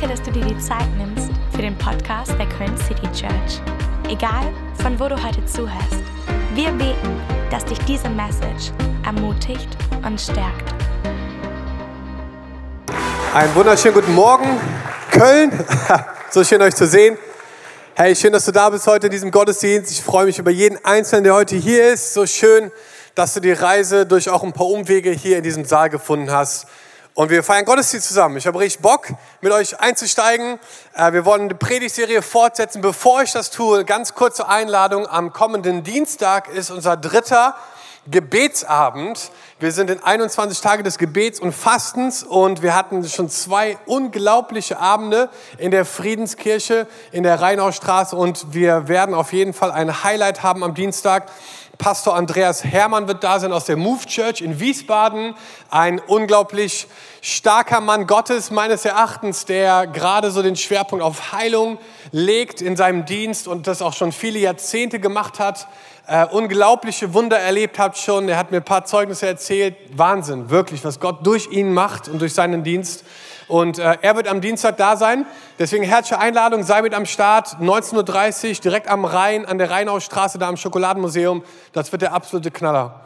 Danke, dass du dir die Zeit nimmst für den Podcast der Köln City Church. Egal, von wo du heute zuhörst, wir beten, dass dich diese Message ermutigt und stärkt. Einen wunderschönen guten Morgen, Köln. So schön euch zu sehen. Hey, schön, dass du da bist heute in diesem Gottesdienst. Ich freue mich über jeden Einzelnen, der heute hier ist. So schön, dass du die Reise durch auch ein paar Umwege hier in diesem Saal gefunden hast. Und wir feiern Gottesdienst zusammen. Ich habe richtig Bock, mit euch einzusteigen. Äh, wir wollen eine Predigtserie fortsetzen. Bevor ich das tue, ganz kurze Einladung. Am kommenden Dienstag ist unser dritter Gebetsabend. Wir sind in 21 Tage des Gebets und Fastens und wir hatten schon zwei unglaubliche Abende in der Friedenskirche in der Rheinaustraße und wir werden auf jeden Fall ein Highlight haben am Dienstag. Pastor Andreas Hermann wird da sein aus der Move Church in Wiesbaden. Ein unglaublich starker Mann Gottes meines Erachtens, der gerade so den Schwerpunkt auf Heilung legt in seinem Dienst und das auch schon viele Jahrzehnte gemacht hat äh, unglaubliche Wunder erlebt habt schon. Er hat mir ein paar Zeugnisse erzählt. Wahnsinn, wirklich, was Gott durch ihn macht und durch seinen Dienst. Und äh, er wird am Dienstag da sein. Deswegen herzliche Einladung, sei mit am Start. 19.30 Uhr, direkt am Rhein, an der Rheinaustraße, da am Schokoladenmuseum. Das wird der absolute Knaller.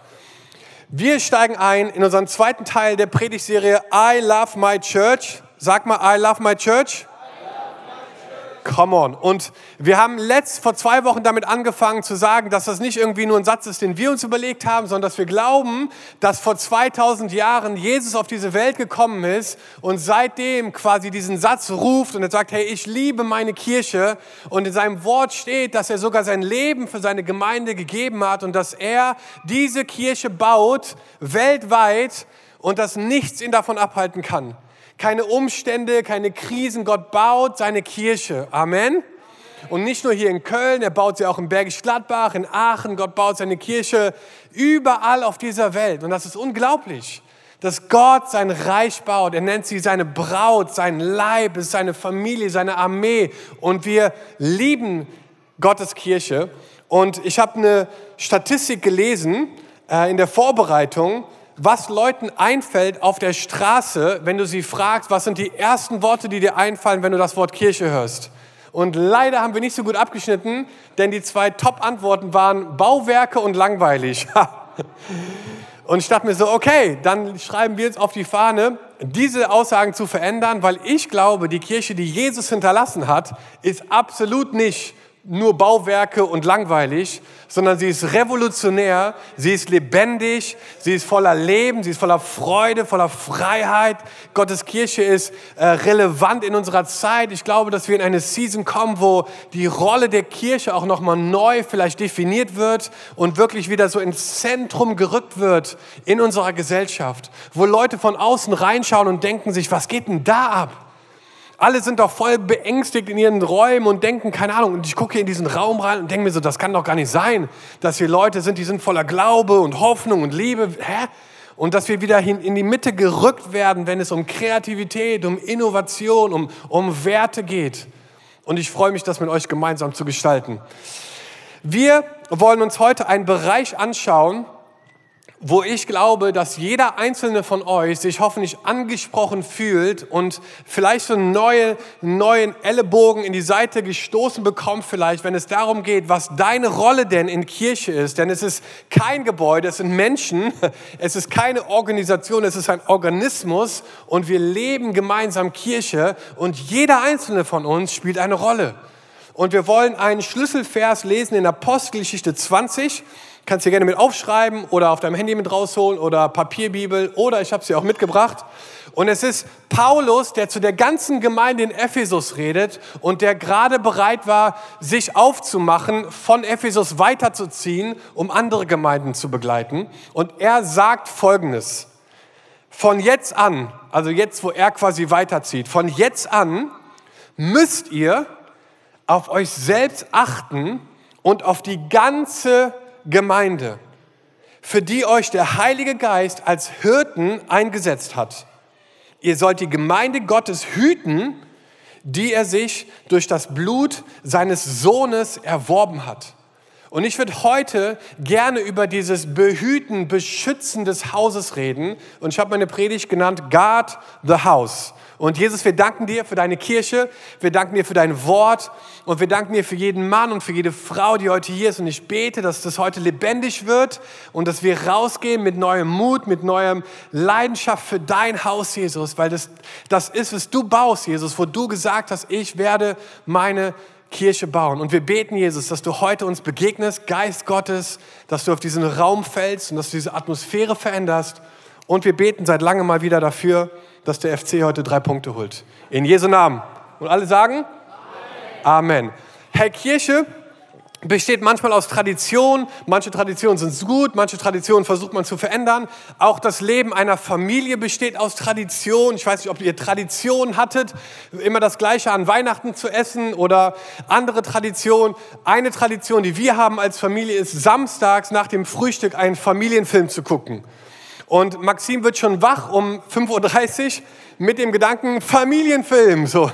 Wir steigen ein in unseren zweiten Teil der Predigtserie I Love My Church. Sag mal, I Love My Church. Come on. Und wir haben letzt vor zwei Wochen damit angefangen zu sagen, dass das nicht irgendwie nur ein Satz ist, den wir uns überlegt haben, sondern dass wir glauben, dass vor 2000 Jahren Jesus auf diese Welt gekommen ist und seitdem quasi diesen Satz ruft und er sagt, hey, ich liebe meine Kirche. Und in seinem Wort steht, dass er sogar sein Leben für seine Gemeinde gegeben hat und dass er diese Kirche baut weltweit und dass nichts ihn davon abhalten kann keine Umstände, keine Krisen. Gott baut seine Kirche. Amen. Und nicht nur hier in Köln, er baut sie auch in Bergisch Gladbach, in Aachen. Gott baut seine Kirche überall auf dieser Welt. Und das ist unglaublich, dass Gott sein Reich baut. Er nennt sie seine Braut, sein Leib, ist seine Familie, seine Armee. Und wir lieben Gottes Kirche. Und ich habe eine Statistik gelesen äh, in der Vorbereitung was Leuten einfällt auf der Straße, wenn du sie fragst, was sind die ersten Worte, die dir einfallen, wenn du das Wort Kirche hörst. Und leider haben wir nicht so gut abgeschnitten, denn die zwei Top-Antworten waren Bauwerke und langweilig. und ich dachte mir so, okay, dann schreiben wir jetzt auf die Fahne, diese Aussagen zu verändern, weil ich glaube, die Kirche, die Jesus hinterlassen hat, ist absolut nicht nur Bauwerke und langweilig, sondern sie ist revolutionär, sie ist lebendig, sie ist voller Leben, sie ist voller Freude, voller Freiheit. Gottes Kirche ist äh, relevant in unserer Zeit. Ich glaube, dass wir in eine Season kommen, wo die Rolle der Kirche auch nochmal neu vielleicht definiert wird und wirklich wieder so ins Zentrum gerückt wird in unserer Gesellschaft, wo Leute von außen reinschauen und denken sich, was geht denn da ab? Alle sind doch voll beängstigt in ihren Räumen und denken, keine Ahnung, und ich gucke in diesen Raum rein und denke mir so, das kann doch gar nicht sein, dass hier Leute sind, die sind voller Glaube und Hoffnung und Liebe. Hä? Und dass wir wieder in die Mitte gerückt werden, wenn es um Kreativität, um Innovation, um, um Werte geht. Und ich freue mich, das mit euch gemeinsam zu gestalten. Wir wollen uns heute einen Bereich anschauen, wo ich glaube, dass jeder einzelne von euch sich hoffentlich angesprochen fühlt und vielleicht so einen neuen, neuen Ellenbogen in die Seite gestoßen bekommt, vielleicht, wenn es darum geht, was deine Rolle denn in Kirche ist. Denn es ist kein Gebäude, es sind Menschen, es ist keine Organisation, es ist ein Organismus und wir leben gemeinsam Kirche und jeder einzelne von uns spielt eine Rolle. Und wir wollen einen Schlüsselvers lesen in Apostelgeschichte 20 Kannst du gerne mit aufschreiben oder auf deinem Handy mit rausholen oder Papierbibel oder ich habe sie auch mitgebracht. Und es ist Paulus, der zu der ganzen Gemeinde in Ephesus redet und der gerade bereit war, sich aufzumachen, von Ephesus weiterzuziehen, um andere Gemeinden zu begleiten. Und er sagt Folgendes. Von jetzt an, also jetzt, wo er quasi weiterzieht, von jetzt an müsst ihr auf euch selbst achten und auf die ganze Gemeinde, für die euch der Heilige Geist als Hirten eingesetzt hat. Ihr sollt die Gemeinde Gottes hüten, die er sich durch das Blut seines Sohnes erworben hat. Und ich würde heute gerne über dieses Behüten, Beschützen des Hauses reden. Und ich habe meine Predigt genannt Guard the House Und Jesus, wir danken dir für deine Kirche, wir danken dir für dein Wort und wir danken dir für jeden Mann und für jede Frau, die heute hier ist. Und ich bete, dass das heute lebendig wird und dass wir rausgehen mit neuem Mut, mit neuem Leidenschaft für dein Haus, Jesus, weil das, das ist, was du baust, Jesus, wo du gesagt hast, ich werde meine Kirche bauen. Und wir beten, Jesus, dass du heute uns begegnest, Geist Gottes, dass du auf diesen Raum fällst und dass du diese Atmosphäre veränderst. Und wir beten seit langem mal wieder dafür, dass der FC heute drei Punkte holt. In Jesu Namen. Und alle sagen? Amen. Amen. Herr Kirche besteht manchmal aus Tradition. Manche Traditionen sind gut, manche Traditionen versucht man zu verändern. Auch das Leben einer Familie besteht aus Tradition. Ich weiß nicht, ob ihr Traditionen hattet, immer das Gleiche an Weihnachten zu essen oder andere Traditionen. Eine Tradition, die wir haben als Familie, ist samstags nach dem Frühstück einen Familienfilm zu gucken. Und Maxim wird schon wach um 5.30 Uhr mit dem Gedanken Familienfilm. So,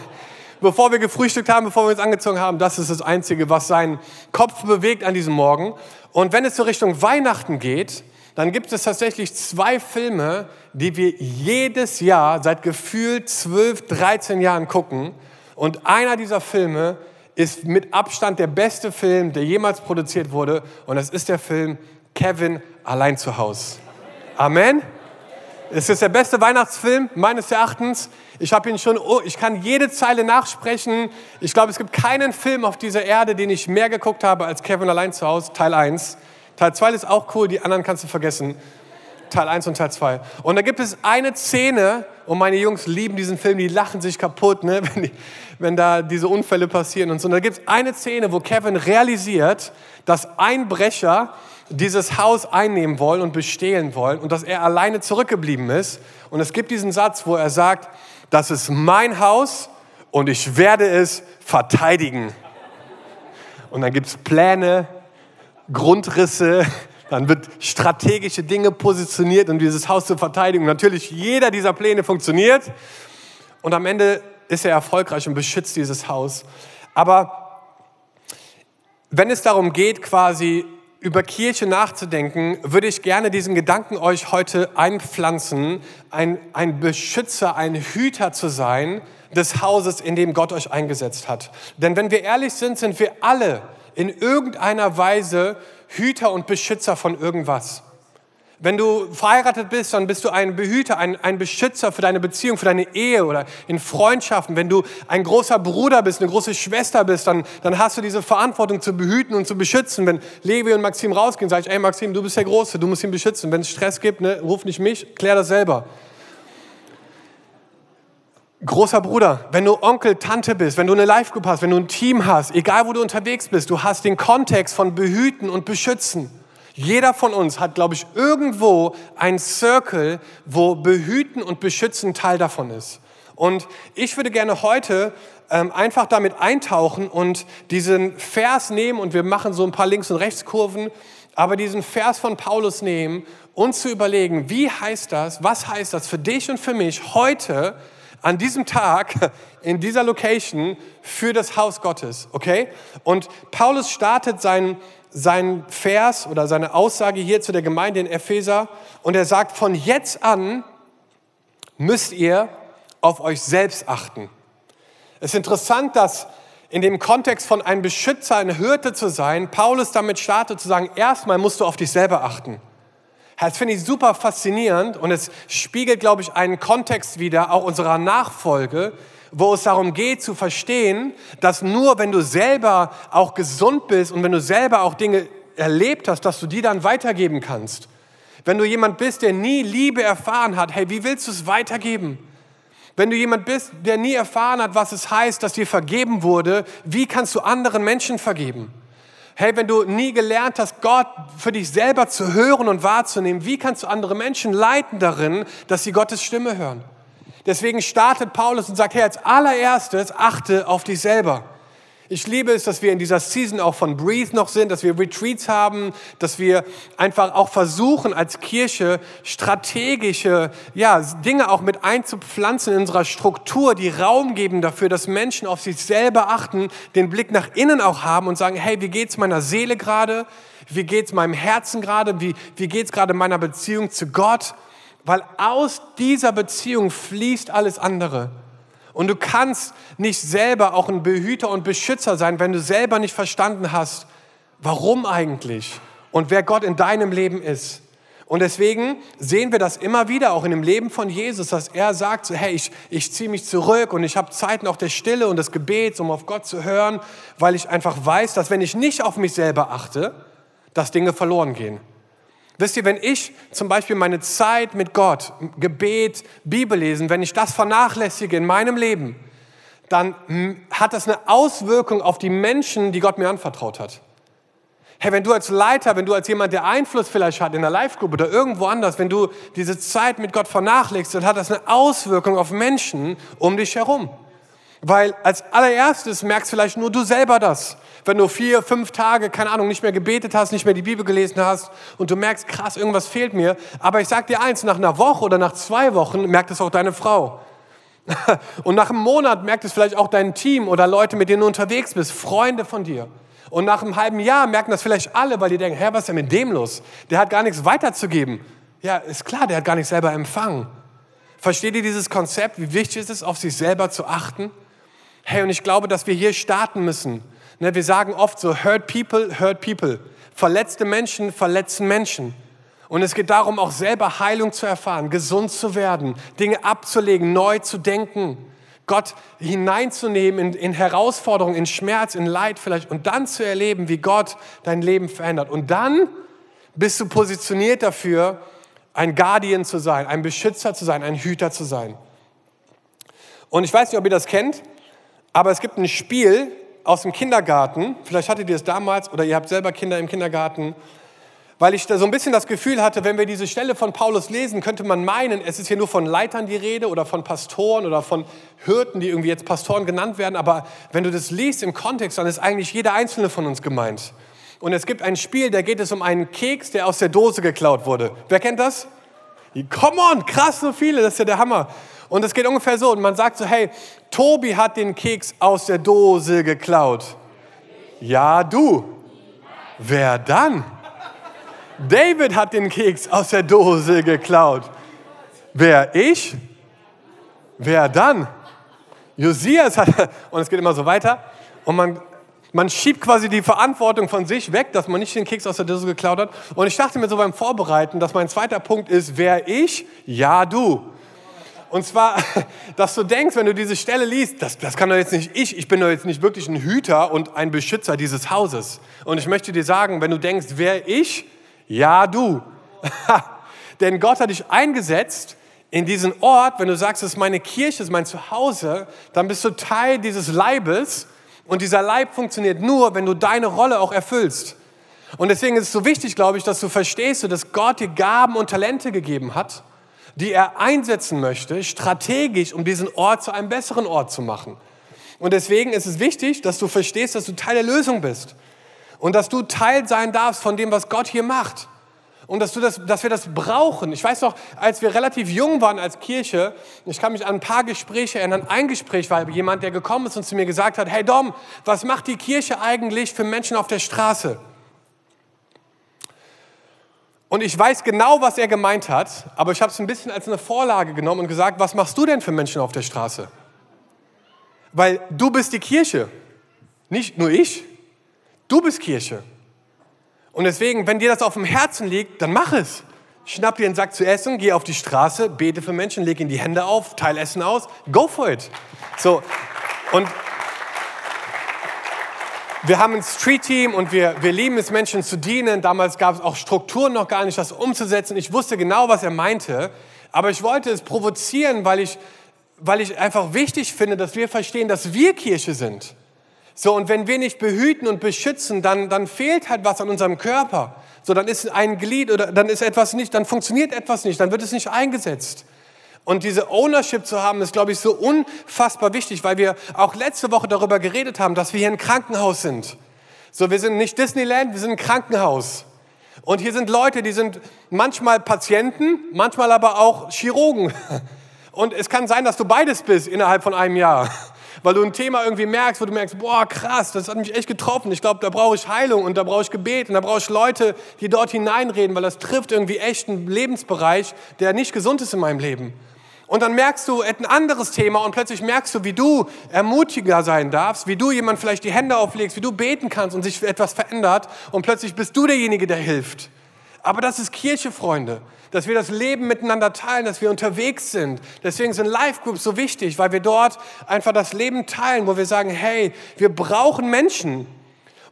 bevor wir gefrühstückt haben, bevor wir uns angezogen haben, das ist das Einzige, was seinen Kopf bewegt an diesem Morgen. Und wenn es so Richtung Weihnachten geht, dann gibt es tatsächlich zwei Filme, die wir jedes Jahr seit gefühlt 12, 13 Jahren gucken. Und einer dieser Filme ist mit Abstand der beste Film, der jemals produziert wurde. Und das ist der Film Kevin allein zu Hause. Amen. Es ist der beste Weihnachtsfilm meines Erachtens. Ich habe ihn schon, oh, ich kann jede Zeile nachsprechen. Ich glaube, es gibt keinen Film auf dieser Erde, den ich mehr geguckt habe als Kevin allein zu Hause, Teil 1. Teil 2 ist auch cool, die anderen kannst du vergessen. Teil 1 und Teil 2. Und da gibt es eine Szene, und meine Jungs lieben diesen Film, die lachen sich kaputt, ne, wenn, die, wenn da diese Unfälle passieren und so. Und da gibt es eine Szene, wo Kevin realisiert, dass Einbrecher dieses Haus einnehmen wollen und bestehlen wollen und dass er alleine zurückgeblieben ist. Und es gibt diesen Satz, wo er sagt, das ist mein Haus und ich werde es verteidigen. Und dann gibt es Pläne, Grundrisse, dann wird strategische Dinge positioniert, um dieses Haus zu verteidigen. Und natürlich, jeder dieser Pläne funktioniert. Und am Ende ist er erfolgreich und beschützt dieses Haus. Aber wenn es darum geht, quasi über Kirche nachzudenken, würde ich gerne diesen Gedanken euch heute einpflanzen, ein, ein Beschützer, ein Hüter zu sein des Hauses, in dem Gott euch eingesetzt hat. Denn wenn wir ehrlich sind, sind wir alle in irgendeiner Weise Hüter und Beschützer von irgendwas. Wenn du verheiratet bist, dann bist du ein Behüter, ein, ein Beschützer für deine Beziehung, für deine Ehe oder in Freundschaften. Wenn du ein großer Bruder bist, eine große Schwester bist, dann, dann hast du diese Verantwortung zu behüten und zu beschützen. Wenn Levi und Maxim rausgehen, sage ich, ey Maxim, du bist der Große, du musst ihn beschützen. Wenn es Stress gibt, ne, ruf nicht mich, klär das selber. Großer Bruder, wenn du Onkel, Tante bist, wenn du eine Live-Group hast, wenn du ein Team hast, egal wo du unterwegs bist, du hast den Kontext von behüten und beschützen. Jeder von uns hat, glaube ich, irgendwo ein Circle, wo Behüten und Beschützen Teil davon ist. Und ich würde gerne heute ähm, einfach damit eintauchen und diesen Vers nehmen und wir machen so ein paar Links- und Rechtskurven, aber diesen Vers von Paulus nehmen und zu überlegen, wie heißt das, was heißt das für dich und für mich heute an diesem Tag in dieser Location für das Haus Gottes, okay? Und Paulus startet seinen sein Vers oder seine Aussage hier zu der Gemeinde in Epheser und er sagt, von jetzt an müsst ihr auf euch selbst achten. Es ist interessant, dass in dem Kontext von einem Beschützer, ein Hirte zu sein, Paulus damit startet zu sagen, erstmal musst du auf dich selber achten. Das finde ich super faszinierend und es spiegelt, glaube ich, einen Kontext wieder, auch unserer Nachfolge, wo es darum geht zu verstehen, dass nur wenn du selber auch gesund bist und wenn du selber auch Dinge erlebt hast, dass du die dann weitergeben kannst. Wenn du jemand bist, der nie Liebe erfahren hat, hey, wie willst du es weitergeben? Wenn du jemand bist, der nie erfahren hat, was es heißt, dass dir vergeben wurde, wie kannst du anderen Menschen vergeben? Hey, wenn du nie gelernt hast, Gott für dich selber zu hören und wahrzunehmen, wie kannst du andere Menschen leiten darin, dass sie Gottes Stimme hören? Deswegen startet Paulus und sagt, hey, als allererstes achte auf dich selber. Ich liebe es, dass wir in dieser Season auch von Breathe noch sind, dass wir Retreats haben, dass wir einfach auch versuchen, als Kirche strategische ja, Dinge auch mit einzupflanzen in unserer Struktur, die Raum geben dafür, dass Menschen auf sich selber achten, den Blick nach innen auch haben und sagen, hey, wie geht's meiner Seele gerade? Wie geht's meinem Herzen gerade? Wie, wie geht's gerade meiner Beziehung zu Gott? Weil aus dieser Beziehung fließt alles andere. Und du kannst nicht selber auch ein Behüter und Beschützer sein, wenn du selber nicht verstanden hast, warum eigentlich und wer Gott in deinem Leben ist. Und deswegen sehen wir das immer wieder auch in dem Leben von Jesus, dass er sagt, so, hey, ich, ich ziehe mich zurück und ich habe Zeiten auch der Stille und des Gebets, um auf Gott zu hören, weil ich einfach weiß, dass wenn ich nicht auf mich selber achte, dass Dinge verloren gehen. Wisst ihr, wenn ich zum Beispiel meine Zeit mit Gott, Gebet, Bibel lesen, wenn ich das vernachlässige in meinem Leben, dann hat das eine Auswirkung auf die Menschen, die Gott mir anvertraut hat. Hey, wenn du als Leiter, wenn du als jemand, der Einfluss vielleicht hat in der Live-Gruppe oder irgendwo anders, wenn du diese Zeit mit Gott vernachlässigst, dann hat das eine Auswirkung auf Menschen um dich herum. Weil als allererstes merkst vielleicht nur du selber das. Wenn du vier, fünf Tage, keine Ahnung, nicht mehr gebetet hast, nicht mehr die Bibel gelesen hast und du merkst, krass, irgendwas fehlt mir. Aber ich sag dir eins, nach einer Woche oder nach zwei Wochen merkt es auch deine Frau. Und nach einem Monat merkt es vielleicht auch dein Team oder Leute, mit denen du unterwegs bist, Freunde von dir. Und nach einem halben Jahr merken das vielleicht alle, weil die denken, Herr, was ist denn mit dem los? Der hat gar nichts weiterzugeben. Ja, ist klar, der hat gar nichts selber empfangen. Versteht ihr dieses Konzept, wie wichtig es ist, auf sich selber zu achten? Hey, und ich glaube, dass wir hier starten müssen. Ne, wir sagen oft so, hurt people, hurt people. Verletzte Menschen verletzen Menschen. Und es geht darum, auch selber Heilung zu erfahren, gesund zu werden, Dinge abzulegen, neu zu denken. Gott hineinzunehmen in, in Herausforderungen, in Schmerz, in Leid vielleicht und dann zu erleben, wie Gott dein Leben verändert. Und dann bist du positioniert dafür, ein Guardian zu sein, ein Beschützer zu sein, ein Hüter zu sein. Und ich weiß nicht, ob ihr das kennt, aber es gibt ein Spiel aus dem Kindergarten, vielleicht hattet ihr es damals oder ihr habt selber Kinder im Kindergarten, weil ich da so ein bisschen das Gefühl hatte, wenn wir diese Stelle von Paulus lesen, könnte man meinen, es ist hier nur von Leitern die Rede oder von Pastoren oder von Hirten, die irgendwie jetzt Pastoren genannt werden. Aber wenn du das liest im Kontext, dann ist eigentlich jeder einzelne von uns gemeint. Und es gibt ein Spiel, da geht es um einen Keks, der aus der Dose geklaut wurde. Wer kennt das? Come on, krass, so viele, das ist ja der Hammer. Und es geht ungefähr so, und man sagt so, hey, Tobi hat den Keks aus der Dose geklaut. Ja, du. Wer dann? David hat den Keks aus der Dose geklaut. Wer? Ich? Wer dann? Josias hat, und es geht immer so weiter. Und man, man schiebt quasi die Verantwortung von sich weg, dass man nicht den Keks aus der Dose geklaut hat. Und ich dachte mir so beim Vorbereiten, dass mein zweiter Punkt ist, wer ich? Ja, du. Und zwar, dass du denkst, wenn du diese Stelle liest, das, das kann doch jetzt nicht ich, ich bin doch jetzt nicht wirklich ein Hüter und ein Beschützer dieses Hauses. Und ich möchte dir sagen, wenn du denkst, wer ich? Ja, du. Denn Gott hat dich eingesetzt in diesen Ort, wenn du sagst, das ist meine Kirche, das ist mein Zuhause, dann bist du Teil dieses Leibes und dieser Leib funktioniert nur, wenn du deine Rolle auch erfüllst. Und deswegen ist es so wichtig, glaube ich, dass du verstehst, dass Gott dir Gaben und Talente gegeben hat, die er einsetzen möchte, strategisch, um diesen Ort zu einem besseren Ort zu machen. Und deswegen ist es wichtig, dass du verstehst, dass du Teil der Lösung bist und dass du Teil sein darfst von dem, was Gott hier macht. Und dass, du das, dass wir das brauchen. Ich weiß noch, als wir relativ jung waren als Kirche, ich kann mich an ein paar Gespräche erinnern. Ein Gespräch war jemand, der gekommen ist und zu mir gesagt hat, hey Dom, was macht die Kirche eigentlich für Menschen auf der Straße? Und ich weiß genau, was er gemeint hat, aber ich habe es ein bisschen als eine Vorlage genommen und gesagt, was machst du denn für Menschen auf der Straße? Weil du bist die Kirche, nicht nur ich. Du bist Kirche. Und deswegen, wenn dir das auf dem Herzen liegt, dann mach es. Schnapp dir einen Sack zu essen, geh auf die Straße, bete für Menschen, leg ihnen die Hände auf, teile Essen aus. Go for it. So. Und wir haben ein Street-Team und wir, wir lieben es, Menschen zu dienen. Damals gab es auch Strukturen noch gar nicht, das umzusetzen. Ich wusste genau, was er meinte. Aber ich wollte es provozieren, weil ich, weil ich einfach wichtig finde, dass wir verstehen, dass wir Kirche sind. So, und wenn wir nicht behüten und beschützen, dann, dann fehlt halt was an unserem Körper. So, dann ist ein Glied oder dann ist etwas nicht, dann funktioniert etwas nicht, dann wird es nicht eingesetzt. Und diese Ownership zu haben, ist, glaube ich, so unfassbar wichtig, weil wir auch letzte Woche darüber geredet haben, dass wir hier ein Krankenhaus sind. So, wir sind nicht Disneyland, wir sind ein Krankenhaus. Und hier sind Leute, die sind manchmal Patienten, manchmal aber auch Chirurgen. Und es kann sein, dass du beides bist innerhalb von einem Jahr weil du ein Thema irgendwie merkst, wo du merkst, boah, krass, das hat mich echt getroffen. Ich glaube, da brauche ich Heilung und da brauche ich Gebet und da brauche ich Leute, die dort hineinreden, weil das trifft irgendwie echt einen Lebensbereich, der nicht gesund ist in meinem Leben. Und dann merkst du ein anderes Thema und plötzlich merkst du, wie du ermutiger sein darfst, wie du jemand vielleicht die Hände auflegst, wie du beten kannst und sich etwas verändert und plötzlich bist du derjenige, der hilft. Aber das ist Kirche, Freunde, dass wir das Leben miteinander teilen, dass wir unterwegs sind. Deswegen sind Live-Groups so wichtig, weil wir dort einfach das Leben teilen, wo wir sagen, hey, wir brauchen Menschen.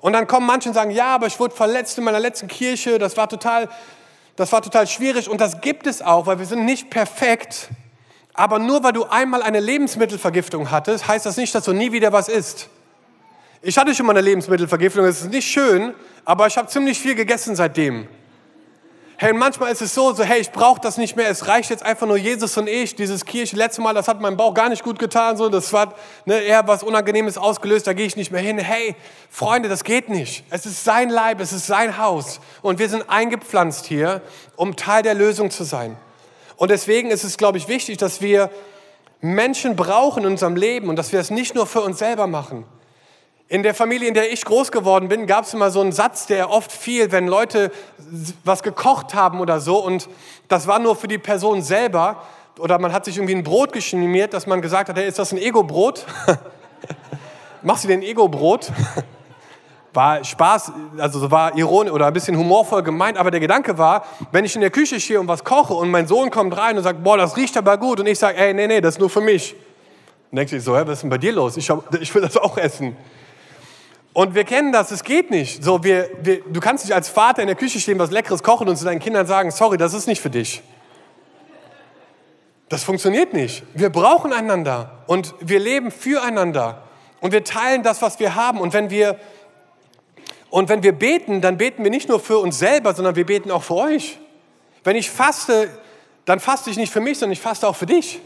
Und dann kommen manche und sagen, ja, aber ich wurde verletzt in meiner letzten Kirche, das war total, das war total schwierig. Und das gibt es auch, weil wir sind nicht perfekt. Aber nur weil du einmal eine Lebensmittelvergiftung hattest, heißt das nicht, dass du nie wieder was isst. Ich hatte schon mal eine Lebensmittelvergiftung, es ist nicht schön, aber ich habe ziemlich viel gegessen seitdem. Hey, und manchmal ist es so, so hey, ich brauche das nicht mehr, es reicht jetzt einfach nur Jesus und ich. Dieses Kirche, letzte Mal, das hat meinem Bauch gar nicht gut getan, so, das hat ne, eher was Unangenehmes ausgelöst, da gehe ich nicht mehr hin. Hey, Freunde, das geht nicht. Es ist sein Leib, es ist sein Haus und wir sind eingepflanzt hier, um Teil der Lösung zu sein. Und deswegen ist es, glaube ich, wichtig, dass wir Menschen brauchen in unserem Leben und dass wir es nicht nur für uns selber machen. In der Familie, in der ich groß geworden bin, gab es immer so einen Satz, der oft fiel, wenn Leute was gekocht haben oder so und das war nur für die Person selber oder man hat sich irgendwie ein Brot geschmiert, dass man gesagt hat, hey, ist das ein Ego-Brot? Machst du dir ein Ego-Brot? war Spaß, also war ironisch oder ein bisschen humorvoll gemeint, aber der Gedanke war, wenn ich in der Küche stehe und was koche und mein Sohn kommt rein und sagt, boah, das riecht aber gut und ich sage, ey, nee, nee, das ist nur für mich. Dann denkst du so, hä, was ist denn bei dir los? Ich, hab, ich will das auch essen. Und wir kennen das, es geht nicht. So, wir, wir, du kannst nicht als Vater in der Küche stehen, was Leckeres kochen und zu deinen Kindern sagen, sorry, das ist nicht für dich. Das funktioniert nicht. Wir brauchen einander und wir leben füreinander und wir teilen das, was wir haben. Und wenn wir und wenn wir beten, dann beten wir nicht nur für uns selber, sondern wir beten auch für euch. Wenn ich faste, dann faste ich nicht für mich, sondern ich faste auch für dich.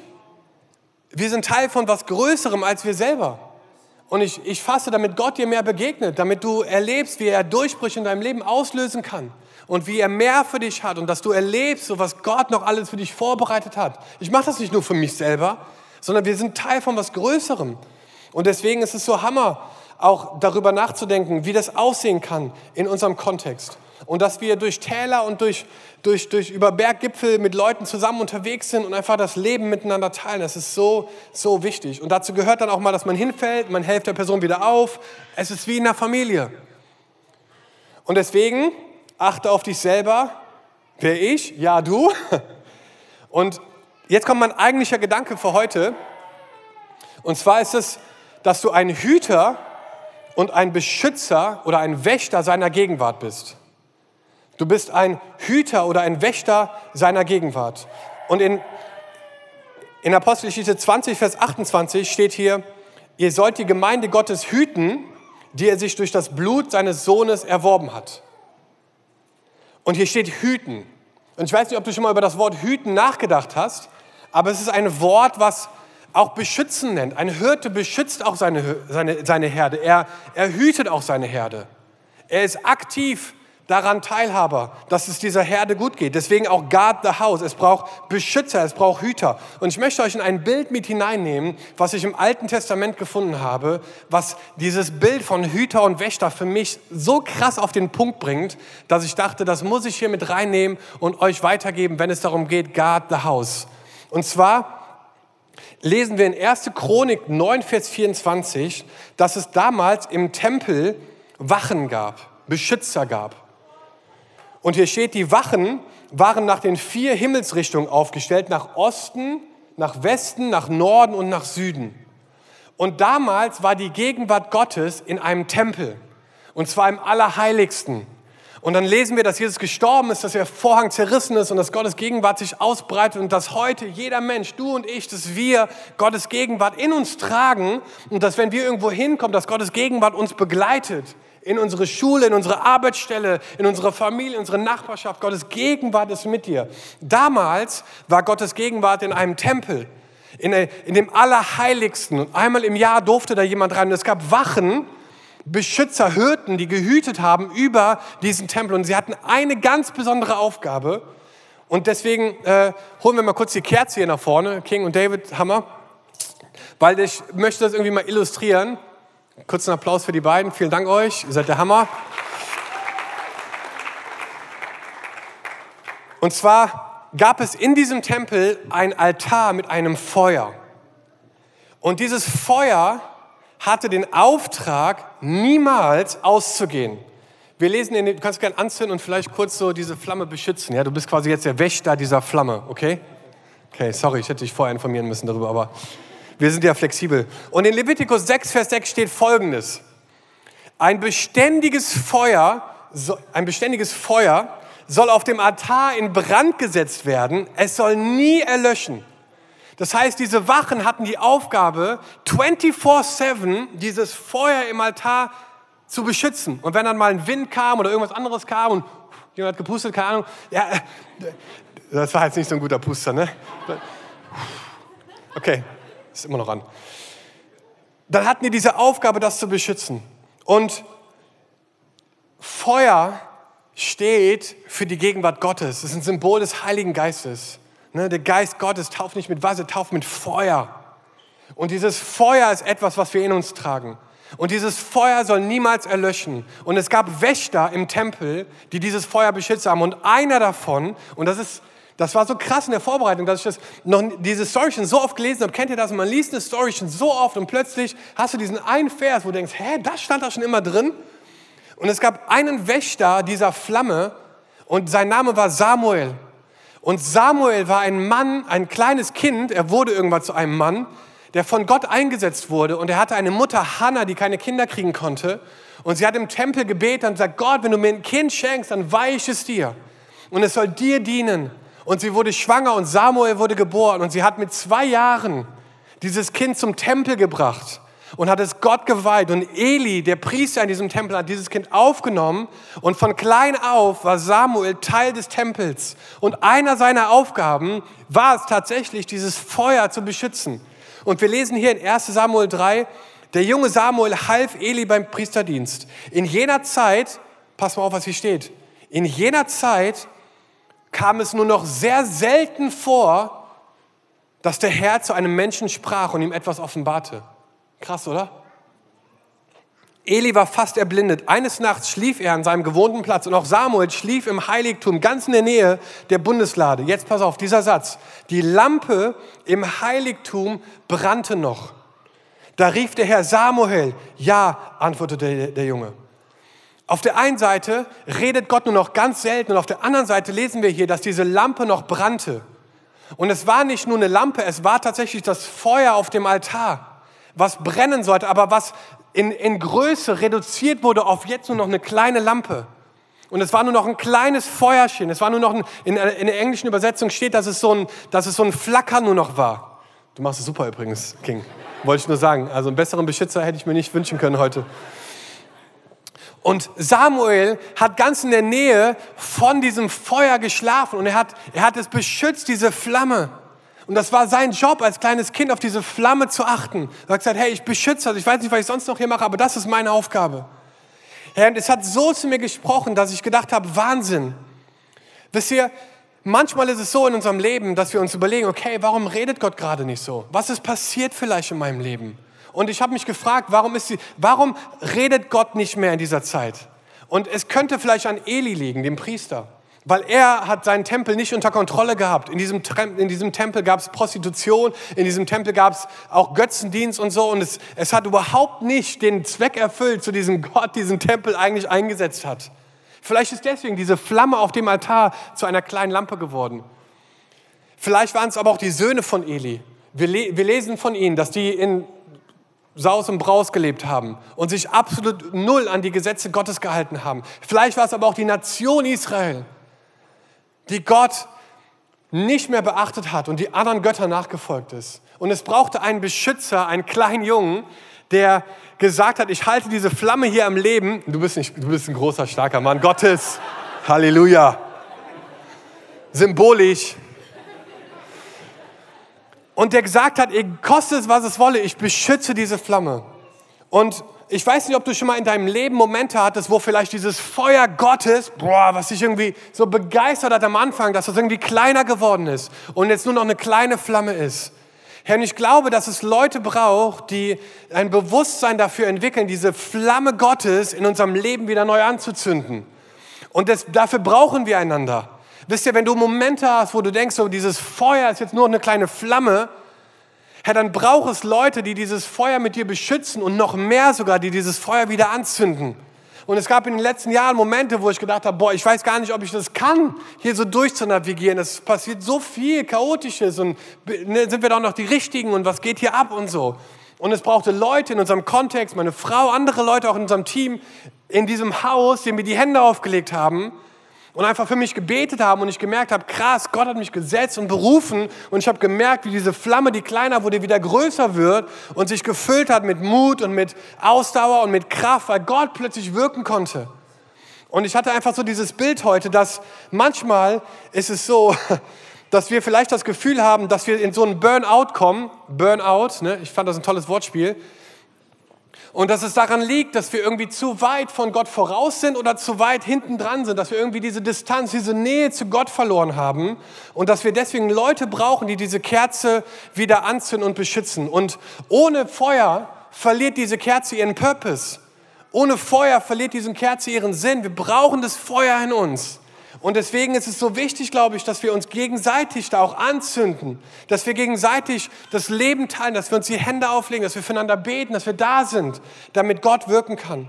Wir sind Teil von was Größerem als wir selber. Und ich, ich faste, damit Gott dir mehr begegnet, damit du erlebst, wie er Durchbrüche in deinem Leben auslösen kann und wie er mehr für dich hat und dass du erlebst, so was Gott noch alles für dich vorbereitet hat. Ich mache das nicht nur für mich selber, sondern wir sind Teil von was Größerem. Und deswegen ist es so Hammer, auch darüber nachzudenken, wie das aussehen kann in unserem Kontext. Und dass wir durch Täler und durch, durch, durch über Berggipfel mit Leuten zusammen unterwegs sind und einfach das Leben miteinander teilen. Das ist so, so wichtig. Und dazu gehört dann auch mal, dass man hinfällt, man hilft der Person wieder auf. Es ist wie in der Familie. Und deswegen achte auf dich selber. Wer ich? Ja, du. Und jetzt kommt mein eigentlicher Gedanke für heute. Und zwar ist es, dass du ein Hüter und ein Beschützer oder ein Wächter seiner Gegenwart bist. Du bist ein Hüter oder ein Wächter seiner Gegenwart. Und in, in Apostelgeschichte 20, Vers 28 steht hier, ihr sollt die Gemeinde Gottes hüten, die er sich durch das Blut seines Sohnes erworben hat. Und hier steht hüten. Und ich weiß nicht, ob du schon mal über das Wort hüten nachgedacht hast, aber es ist ein Wort, was auch beschützen nennt. Ein Hirte beschützt auch seine, seine, seine Herde. Er, er hütet auch seine Herde. Er ist aktiv daran Teilhaber, dass es dieser Herde gut geht. Deswegen auch guard the house. Es braucht Beschützer, es braucht Hüter. Und ich möchte euch in ein Bild mit hineinnehmen, was ich im Alten Testament gefunden habe, was dieses Bild von Hüter und Wächter für mich so krass auf den Punkt bringt, dass ich dachte, das muss ich hier mit reinnehmen und euch weitergeben, wenn es darum geht, guard the house. Und zwar lesen wir in 1. Chronik 9, Vers 24, dass es damals im Tempel Wachen gab, Beschützer gab. Und hier steht, die Wachen waren nach den vier Himmelsrichtungen aufgestellt, nach Osten, nach Westen, nach Norden und nach Süden. Und damals war die Gegenwart Gottes in einem Tempel, und zwar im Allerheiligsten. Und dann lesen wir, dass Jesus gestorben ist, dass der Vorhang zerrissen ist und dass Gottes Gegenwart sich ausbreitet und dass heute jeder Mensch, du und ich, dass wir Gottes Gegenwart in uns tragen und dass wenn wir irgendwo hinkommen, dass Gottes Gegenwart uns begleitet. In unsere Schule, in unsere Arbeitsstelle, in unsere Familie, in unsere Nachbarschaft. Gottes Gegenwart ist mit dir. Damals war Gottes Gegenwart in einem Tempel, in, dem Allerheiligsten. Und einmal im Jahr durfte da jemand rein. Und es gab Wachen, Beschützer, Hirten, die gehütet haben über diesen Tempel. Und sie hatten eine ganz besondere Aufgabe. Und deswegen äh, holen wir mal kurz die Kerze hier nach vorne, King und David, Hammer. Weil ich möchte das irgendwie mal illustrieren. Kurzen Applaus für die beiden. Vielen Dank euch. Ihr seid der Hammer. Und zwar gab es in diesem Tempel ein Altar mit einem Feuer. Und dieses Feuer hatte den Auftrag, niemals auszugehen. Wir lesen in den, du kannst gerne anzünden und vielleicht kurz so diese Flamme beschützen. Ja, du bist quasi jetzt der Wächter dieser Flamme, okay? Okay, sorry, ich hätte dich vorher informieren müssen darüber, aber wir sind ja flexibel. Und in Levitikus 6, Vers 6 steht folgendes. Ein beständiges Feuer, ein beständiges Feuer soll auf dem Altar in Brand gesetzt werden. Es soll nie erlöschen. Das heißt, diese Wachen hatten die Aufgabe, 24-7 dieses Feuer im Altar zu beschützen. Und wenn dann mal ein Wind kam oder irgendwas anderes kam und jemand hat gepustet, keine Ahnung, ja, das war jetzt nicht so ein guter Puster, ne? Okay, ist immer noch an. Dann hatten die diese Aufgabe, das zu beschützen. Und Feuer steht für die Gegenwart Gottes. Es ist ein Symbol des Heiligen Geistes. Ne, der Geist Gottes tauft nicht mit Wasser, tauft mit Feuer. Und dieses Feuer ist etwas, was wir in uns tragen. Und dieses Feuer soll niemals erlöschen. Und es gab Wächter im Tempel, die dieses Feuer beschützt haben. Und einer davon, und das ist, das war so krass in der Vorbereitung, dass ich das noch, diese Story schon so oft gelesen habe. Kennt ihr das? Und man liest eine Story schon so oft und plötzlich hast du diesen einen Vers, wo du denkst, hä, das stand da schon immer drin? Und es gab einen Wächter dieser Flamme und sein Name war Samuel. Und Samuel war ein Mann, ein kleines Kind, er wurde irgendwann zu einem Mann, der von Gott eingesetzt wurde. Und er hatte eine Mutter, Hannah, die keine Kinder kriegen konnte. Und sie hat im Tempel gebetet und gesagt, Gott, wenn du mir ein Kind schenkst, dann weiche ich es dir. Und es soll dir dienen. Und sie wurde schwanger und Samuel wurde geboren. Und sie hat mit zwei Jahren dieses Kind zum Tempel gebracht und hat es Gott geweiht. Und Eli, der Priester in diesem Tempel, hat dieses Kind aufgenommen. Und von klein auf war Samuel Teil des Tempels. Und einer seiner Aufgaben war es tatsächlich, dieses Feuer zu beschützen. Und wir lesen hier in 1 Samuel 3, der junge Samuel half Eli beim Priesterdienst. In jener Zeit, pass mal auf, was hier steht, in jener Zeit kam es nur noch sehr selten vor, dass der Herr zu einem Menschen sprach und ihm etwas offenbarte. Krass, oder? Eli war fast erblindet. Eines Nachts schlief er an seinem gewohnten Platz und auch Samuel schlief im Heiligtum ganz in der Nähe der Bundeslade. Jetzt pass auf, dieser Satz. Die Lampe im Heiligtum brannte noch. Da rief der Herr Samuel. Ja, antwortete der, der Junge. Auf der einen Seite redet Gott nur noch ganz selten und auf der anderen Seite lesen wir hier, dass diese Lampe noch brannte. Und es war nicht nur eine Lampe, es war tatsächlich das Feuer auf dem Altar was brennen sollte, aber was in, in Größe reduziert wurde auf jetzt nur noch eine kleine Lampe. Und es war nur noch ein kleines Feuerchen. Es war nur noch ein, in, in der englischen Übersetzung steht, dass es, so ein, dass es so ein Flackern nur noch war. Du machst es super übrigens, King. Wollte ich nur sagen. Also einen besseren Beschützer hätte ich mir nicht wünschen können heute. Und Samuel hat ganz in der Nähe von diesem Feuer geschlafen und er hat, er hat es beschützt, diese Flamme. Und das war sein Job als kleines Kind, auf diese Flamme zu achten. Er hat gesagt, hey, ich beschütze das. Ich weiß nicht, was ich sonst noch hier mache, aber das ist meine Aufgabe. Und es hat so zu mir gesprochen, dass ich gedacht habe, Wahnsinn. Wisst ihr, manchmal ist es so in unserem Leben, dass wir uns überlegen, okay, warum redet Gott gerade nicht so? Was ist passiert vielleicht in meinem Leben? Und ich habe mich gefragt, warum, ist sie, warum redet Gott nicht mehr in dieser Zeit? Und es könnte vielleicht an Eli liegen, dem Priester. Weil er hat seinen Tempel nicht unter Kontrolle gehabt. In diesem, in diesem Tempel gab es Prostitution, in diesem Tempel gab es auch Götzendienst und so. Und es, es hat überhaupt nicht den Zweck erfüllt, zu diesem Gott diesen Tempel eigentlich eingesetzt hat. Vielleicht ist deswegen diese Flamme auf dem Altar zu einer kleinen Lampe geworden. Vielleicht waren es aber auch die Söhne von Eli. Wir, le wir lesen von ihnen, dass die in Saus und Braus gelebt haben und sich absolut null an die Gesetze Gottes gehalten haben. Vielleicht war es aber auch die Nation Israel die Gott nicht mehr beachtet hat und die anderen Götter nachgefolgt ist. Und es brauchte einen Beschützer, einen kleinen Jungen, der gesagt hat, ich halte diese Flamme hier am Leben. Du bist, nicht, du bist ein großer, starker Mann Gottes. Halleluja. Symbolisch. Und der gesagt hat, kostet es, was es wolle, ich beschütze diese Flamme. Und ich weiß nicht, ob du schon mal in deinem Leben Momente hattest, wo vielleicht dieses Feuer Gottes, boah, was dich irgendwie so begeistert hat am Anfang, dass das irgendwie kleiner geworden ist und jetzt nur noch eine kleine Flamme ist. Herr, und ich glaube, dass es Leute braucht, die ein Bewusstsein dafür entwickeln, diese Flamme Gottes in unserem Leben wieder neu anzuzünden. Und das, dafür brauchen wir einander. Wisst ihr, wenn du Momente hast, wo du denkst, so dieses Feuer ist jetzt nur eine kleine Flamme, Herr, dann braucht es Leute, die dieses Feuer mit dir beschützen und noch mehr sogar, die dieses Feuer wieder anzünden. Und es gab in den letzten Jahren Momente, wo ich gedacht habe, boah, ich weiß gar nicht, ob ich das kann, hier so durchzunavigieren. Es passiert so viel Chaotisches und ne, sind wir doch noch die Richtigen und was geht hier ab und so. Und es brauchte Leute in unserem Kontext, meine Frau, andere Leute auch in unserem Team, in diesem Haus, die mir die Hände aufgelegt haben und einfach für mich gebetet haben und ich gemerkt habe, krass, Gott hat mich gesetzt und berufen und ich habe gemerkt, wie diese Flamme, die kleiner wurde, wieder größer wird und sich gefüllt hat mit Mut und mit Ausdauer und mit Kraft, weil Gott plötzlich wirken konnte. Und ich hatte einfach so dieses Bild heute, dass manchmal ist es so, dass wir vielleicht das Gefühl haben, dass wir in so einen Burnout kommen. Burnout, ne? ich fand das ein tolles Wortspiel und dass es daran liegt, dass wir irgendwie zu weit von Gott voraus sind oder zu weit hinten dran sind, dass wir irgendwie diese Distanz, diese Nähe zu Gott verloren haben und dass wir deswegen Leute brauchen, die diese Kerze wieder anzünden und beschützen. Und ohne Feuer verliert diese Kerze ihren Purpose. Ohne Feuer verliert diese Kerze ihren Sinn. Wir brauchen das Feuer in uns. Und deswegen ist es so wichtig, glaube ich, dass wir uns gegenseitig da auch anzünden, dass wir gegenseitig das Leben teilen, dass wir uns die Hände auflegen, dass wir füreinander beten, dass wir da sind, damit Gott wirken kann.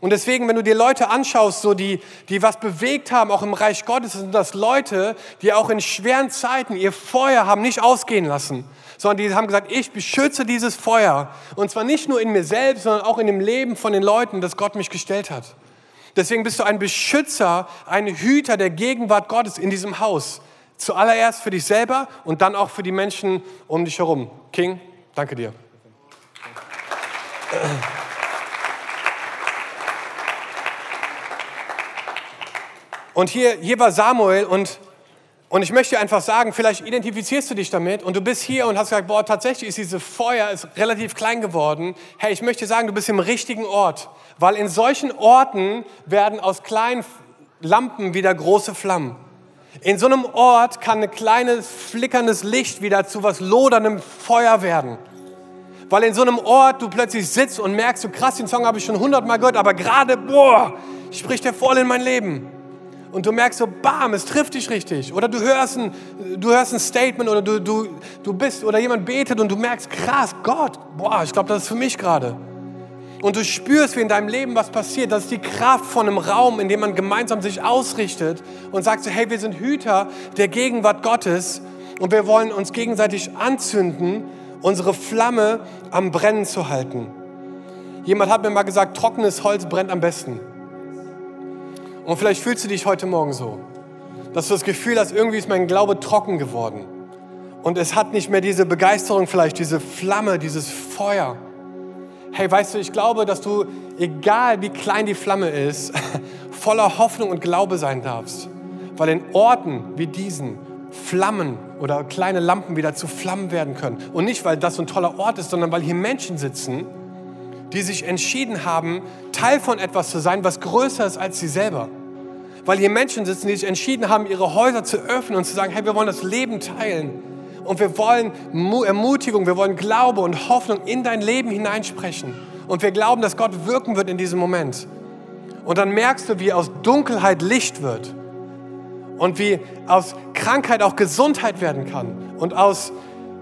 Und deswegen, wenn du dir Leute anschaust, so die, die was bewegt haben, auch im Reich Gottes, sind das Leute, die auch in schweren Zeiten ihr Feuer haben nicht ausgehen lassen, sondern die haben gesagt, ich beschütze dieses Feuer. Und zwar nicht nur in mir selbst, sondern auch in dem Leben von den Leuten, das Gott mich gestellt hat. Deswegen bist du ein Beschützer, ein Hüter der Gegenwart Gottes in diesem Haus. Zuallererst für dich selber und dann auch für die Menschen um dich herum. King, danke dir. Und hier, hier war Samuel und und ich möchte einfach sagen, vielleicht identifizierst du dich damit und du bist hier und hast gesagt, boah, tatsächlich ist dieses Feuer ist relativ klein geworden. Hey, ich möchte sagen, du bist im richtigen Ort, weil in solchen Orten werden aus kleinen Lampen wieder große Flammen. In so einem Ort kann ein kleines flickerndes Licht wieder zu was loderndem Feuer werden. Weil in so einem Ort du plötzlich sitzt und merkst, du krass, den Song habe ich schon hundertmal gehört, aber gerade, boah, spricht der voll in mein Leben und du merkst so, bam, es trifft dich richtig. Oder du hörst ein, du hörst ein Statement oder du, du, du bist oder jemand betet und du merkst, krass, Gott, boah, ich glaube, das ist für mich gerade. Und du spürst, wie in deinem Leben was passiert. Das ist die Kraft von einem Raum, in dem man gemeinsam sich ausrichtet und sagt so, hey, wir sind Hüter der Gegenwart Gottes und wir wollen uns gegenseitig anzünden, unsere Flamme am Brennen zu halten. Jemand hat mir mal gesagt, trockenes Holz brennt am besten. Und vielleicht fühlst du dich heute Morgen so, dass du das Gefühl hast, irgendwie ist mein Glaube trocken geworden. Und es hat nicht mehr diese Begeisterung vielleicht, diese Flamme, dieses Feuer. Hey, weißt du, ich glaube, dass du, egal wie klein die Flamme ist, voller Hoffnung und Glaube sein darfst. Weil in Orten wie diesen Flammen oder kleine Lampen wieder zu Flammen werden können. Und nicht, weil das so ein toller Ort ist, sondern weil hier Menschen sitzen, die sich entschieden haben, Teil von etwas zu sein, was größer ist als sie selber. Weil hier Menschen sitzen, die sich entschieden haben, ihre Häuser zu öffnen und zu sagen, hey, wir wollen das Leben teilen. Und wir wollen Ermutigung, wir wollen Glaube und Hoffnung in dein Leben hineinsprechen. Und wir glauben, dass Gott wirken wird in diesem Moment. Und dann merkst du, wie aus Dunkelheit Licht wird. Und wie aus Krankheit auch Gesundheit werden kann. Und aus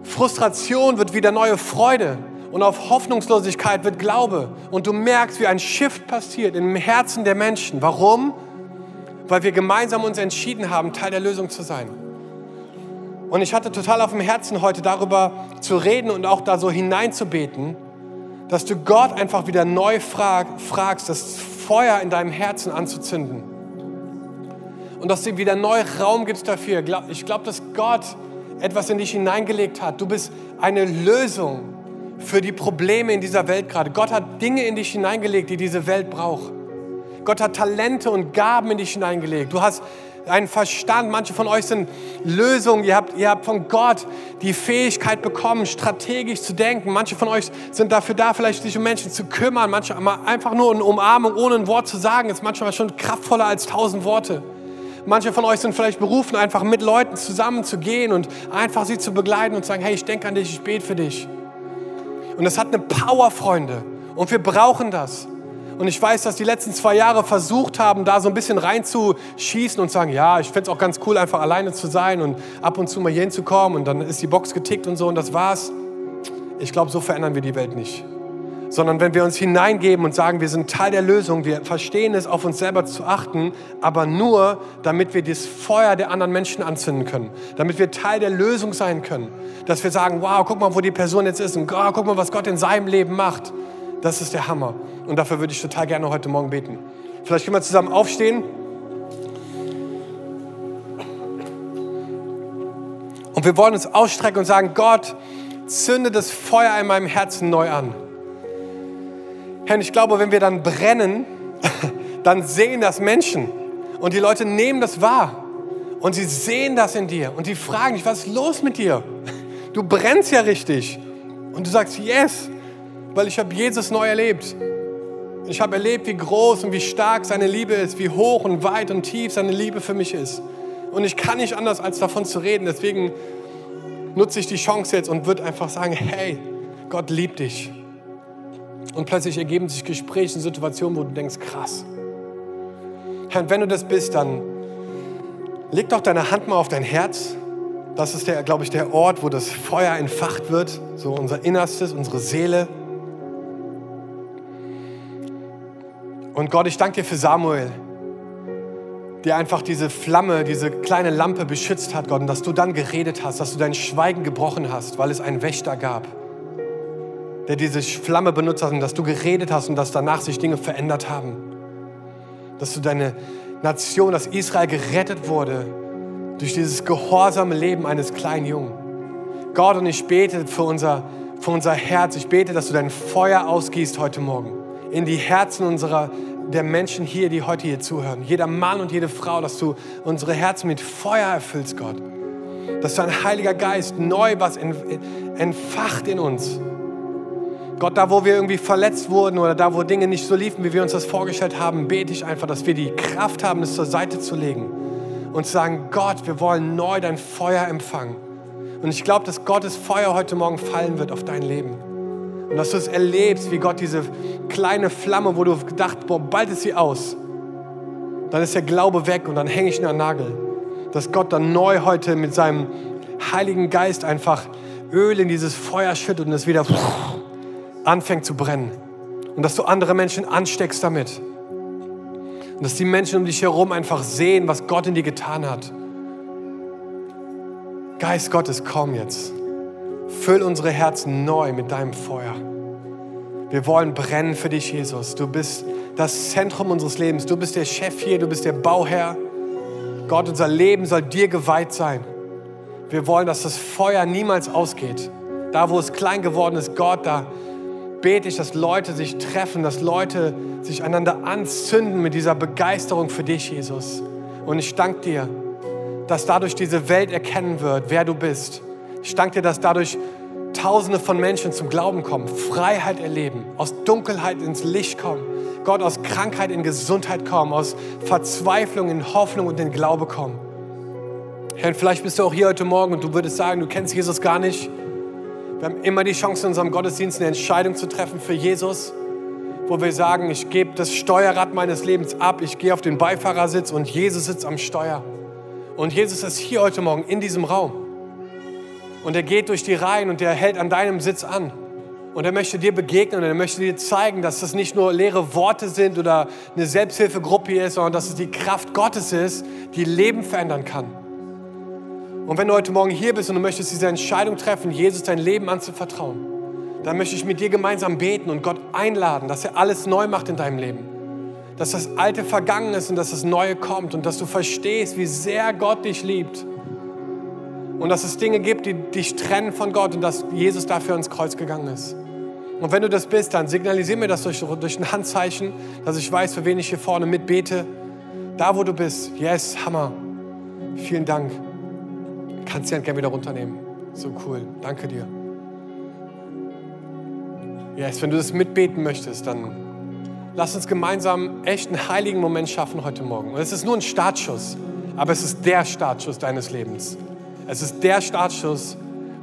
Frustration wird wieder neue Freude und auf Hoffnungslosigkeit wird Glaube. Und du merkst, wie ein Shift passiert im Herzen der Menschen. Warum? Weil wir gemeinsam uns entschieden haben, Teil der Lösung zu sein. Und ich hatte total auf dem Herzen heute darüber zu reden und auch da so hineinzubeten, dass du Gott einfach wieder neu frag, fragst, das Feuer in deinem Herzen anzuzünden. Und dass du ihm wieder neu Raum gibst dafür. Ich glaube, dass Gott etwas in dich hineingelegt hat. Du bist eine Lösung für die Probleme in dieser Welt gerade. Gott hat Dinge in dich hineingelegt, die diese Welt braucht. Gott hat Talente und Gaben in dich hineingelegt. Du hast einen Verstand. Manche von euch sind Lösungen. Ihr habt, ihr habt von Gott die Fähigkeit bekommen, strategisch zu denken. Manche von euch sind dafür da, vielleicht sich um Menschen zu kümmern. Manche einfach nur eine Umarmung ohne ein Wort zu sagen, ist manchmal schon kraftvoller als tausend Worte. Manche von euch sind vielleicht berufen, einfach mit Leuten zusammen zu gehen und einfach sie zu begleiten und zu sagen, hey, ich denke an dich, ich bete für dich. Und es hat eine Power, Freunde. Und wir brauchen das. Und ich weiß, dass die letzten zwei Jahre versucht haben, da so ein bisschen reinzuschießen und sagen, ja, ich fände es auch ganz cool, einfach alleine zu sein und ab und zu mal hier hinzukommen und dann ist die Box getickt und so und das war's. Ich glaube, so verändern wir die Welt nicht. Sondern wenn wir uns hineingeben und sagen, wir sind Teil der Lösung, wir verstehen es, auf uns selber zu achten, aber nur, damit wir das Feuer der anderen Menschen anzünden können. Damit wir Teil der Lösung sein können. Dass wir sagen, wow, guck mal, wo die Person jetzt ist und oh, guck mal, was Gott in seinem Leben macht. Das ist der Hammer. Und dafür würde ich total gerne heute Morgen beten. Vielleicht können wir zusammen aufstehen. Und wir wollen uns ausstrecken und sagen, Gott, zünde das Feuer in meinem Herzen neu an. Herr, ich glaube, wenn wir dann brennen, dann sehen das Menschen. Und die Leute nehmen das wahr. Und sie sehen das in dir. Und die fragen dich, was ist los mit dir? Du brennst ja richtig. Und du sagst, yes, weil ich habe Jesus neu erlebt. Ich habe erlebt, wie groß und wie stark seine Liebe ist, wie hoch und weit und tief seine Liebe für mich ist. Und ich kann nicht anders, als davon zu reden. Deswegen nutze ich die Chance jetzt und würde einfach sagen, hey, Gott liebt dich. Und plötzlich ergeben sich Gespräche und Situationen, wo du denkst, krass. Herr, wenn du das bist, dann leg doch deine Hand mal auf dein Herz. Das ist, glaube ich, der Ort, wo das Feuer entfacht wird, so unser Innerstes, unsere Seele. Und Gott, ich danke dir für Samuel, der einfach diese Flamme, diese kleine Lampe beschützt hat, Gott, und dass du dann geredet hast, dass du dein Schweigen gebrochen hast, weil es einen Wächter gab, der diese Flamme benutzt hat und dass du geredet hast und dass danach sich Dinge verändert haben. Dass du deine Nation, dass Israel gerettet wurde durch dieses gehorsame Leben eines kleinen Jungen. Gott, und ich bete für unser, für unser Herz, ich bete, dass du dein Feuer ausgießt heute Morgen in die Herzen unserer der Menschen hier, die heute hier zuhören. Jeder Mann und jede Frau, dass du unsere Herzen mit Feuer erfüllst, Gott. Dass dein Heiliger Geist neu was entfacht in uns. Gott, da wo wir irgendwie verletzt wurden oder da wo Dinge nicht so liefen, wie wir uns das vorgestellt haben, bete ich einfach, dass wir die Kraft haben, es zur Seite zu legen und zu sagen, Gott, wir wollen neu dein Feuer empfangen. Und ich glaube, dass Gottes Feuer heute Morgen fallen wird auf dein Leben. Und dass du es erlebst, wie Gott diese kleine Flamme, wo du gedacht, boah, bald ist sie aus. Dann ist der Glaube weg und dann hänge ich in der Nagel. Dass Gott dann neu heute mit seinem Heiligen Geist einfach Öl in dieses Feuer schüttet und es wieder anfängt zu brennen. Und dass du andere Menschen ansteckst damit. Und dass die Menschen um dich herum einfach sehen, was Gott in dir getan hat. Geist Gottes, komm jetzt. Füll unsere Herzen neu mit deinem Feuer. Wir wollen brennen für dich, Jesus. Du bist das Zentrum unseres Lebens. Du bist der Chef hier, du bist der Bauherr. Gott, unser Leben soll dir geweiht sein. Wir wollen, dass das Feuer niemals ausgeht. Da, wo es klein geworden ist, Gott, da bete ich, dass Leute sich treffen, dass Leute sich einander anzünden mit dieser Begeisterung für dich, Jesus. Und ich danke dir, dass dadurch diese Welt erkennen wird, wer du bist. Ich danke dir, dass dadurch Tausende von Menschen zum Glauben kommen, Freiheit erleben, aus Dunkelheit ins Licht kommen, Gott aus Krankheit in Gesundheit kommen, aus Verzweiflung in Hoffnung und in Glaube kommen. Herr, vielleicht bist du auch hier heute Morgen und du würdest sagen, du kennst Jesus gar nicht. Wir haben immer die Chance in unserem Gottesdienst eine Entscheidung zu treffen für Jesus, wo wir sagen, ich gebe das Steuerrad meines Lebens ab, ich gehe auf den Beifahrersitz und Jesus sitzt am Steuer. Und Jesus ist hier heute Morgen in diesem Raum. Und er geht durch die Reihen und er hält an deinem Sitz an. Und er möchte dir begegnen und er möchte dir zeigen, dass das nicht nur leere Worte sind oder eine Selbsthilfegruppe ist, sondern dass es die Kraft Gottes ist, die Leben verändern kann. Und wenn du heute Morgen hier bist und du möchtest diese Entscheidung treffen, Jesus dein Leben anzuvertrauen, dann möchte ich mit dir gemeinsam beten und Gott einladen, dass er alles neu macht in deinem Leben. Dass das Alte vergangen ist und dass das Neue kommt und dass du verstehst, wie sehr Gott dich liebt und dass es Dinge gibt, die dich trennen von Gott und dass Jesus dafür ins Kreuz gegangen ist. Und wenn du das bist, dann signalisier mir das durch, durch ein Handzeichen, dass ich weiß, für wen ich hier vorne mitbete. Da, wo du bist. Yes, Hammer. Vielen Dank. Kannst die Hand gerne wieder runternehmen. So cool. Danke dir. Yes, wenn du das mitbeten möchtest, dann lass uns gemeinsam echt einen heiligen Moment schaffen heute Morgen. Und es ist nur ein Startschuss, aber es ist der Startschuss deines Lebens. Es ist der Startschuss,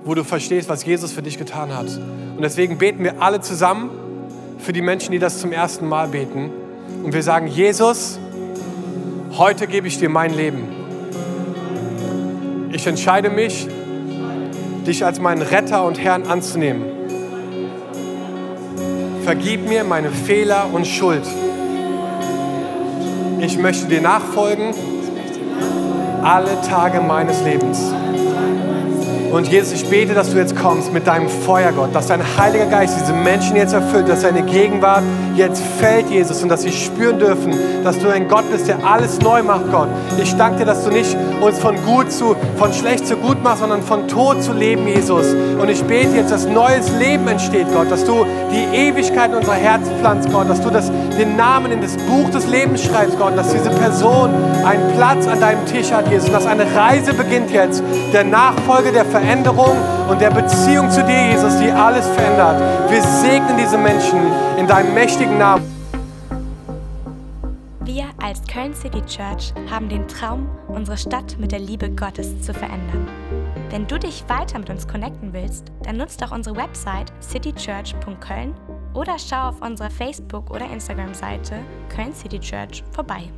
wo du verstehst, was Jesus für dich getan hat. Und deswegen beten wir alle zusammen für die Menschen, die das zum ersten Mal beten. Und wir sagen, Jesus, heute gebe ich dir mein Leben. Ich entscheide mich, dich als meinen Retter und Herrn anzunehmen. Vergib mir meine Fehler und Schuld. Ich möchte dir nachfolgen alle Tage meines Lebens. Und Jesus, ich bete, dass du jetzt kommst mit deinem Feuer, Gott, dass dein Heiliger Geist diese Menschen jetzt erfüllt, dass deine Gegenwart jetzt fällt, Jesus, und dass sie spüren dürfen, dass du ein Gott bist, der alles neu macht, Gott. Ich danke dir, dass du nicht uns von gut zu, von schlecht zu gut machst, sondern von Tod zu leben, Jesus. Und ich bete jetzt, dass neues Leben entsteht, Gott, dass du die Ewigkeit in unser Herz pflanzt, Gott, dass du das, den Namen in das Buch des Lebens schreibst, Gott, dass diese Person einen Platz an deinem Tisch hat, Jesus, dass eine Reise beginnt jetzt, der Nachfolge der Veränderung Veränderung und der Beziehung zu dir, Jesus, die alles verändert. Wir segnen diese Menschen in deinem mächtigen Namen. Wir als Köln City Church haben den Traum, unsere Stadt mit der Liebe Gottes zu verändern. Wenn du dich weiter mit uns connecten willst, dann nutzt doch unsere Website citychurch.köln oder schau auf unserer Facebook- oder Instagram-Seite Köln City Church vorbei.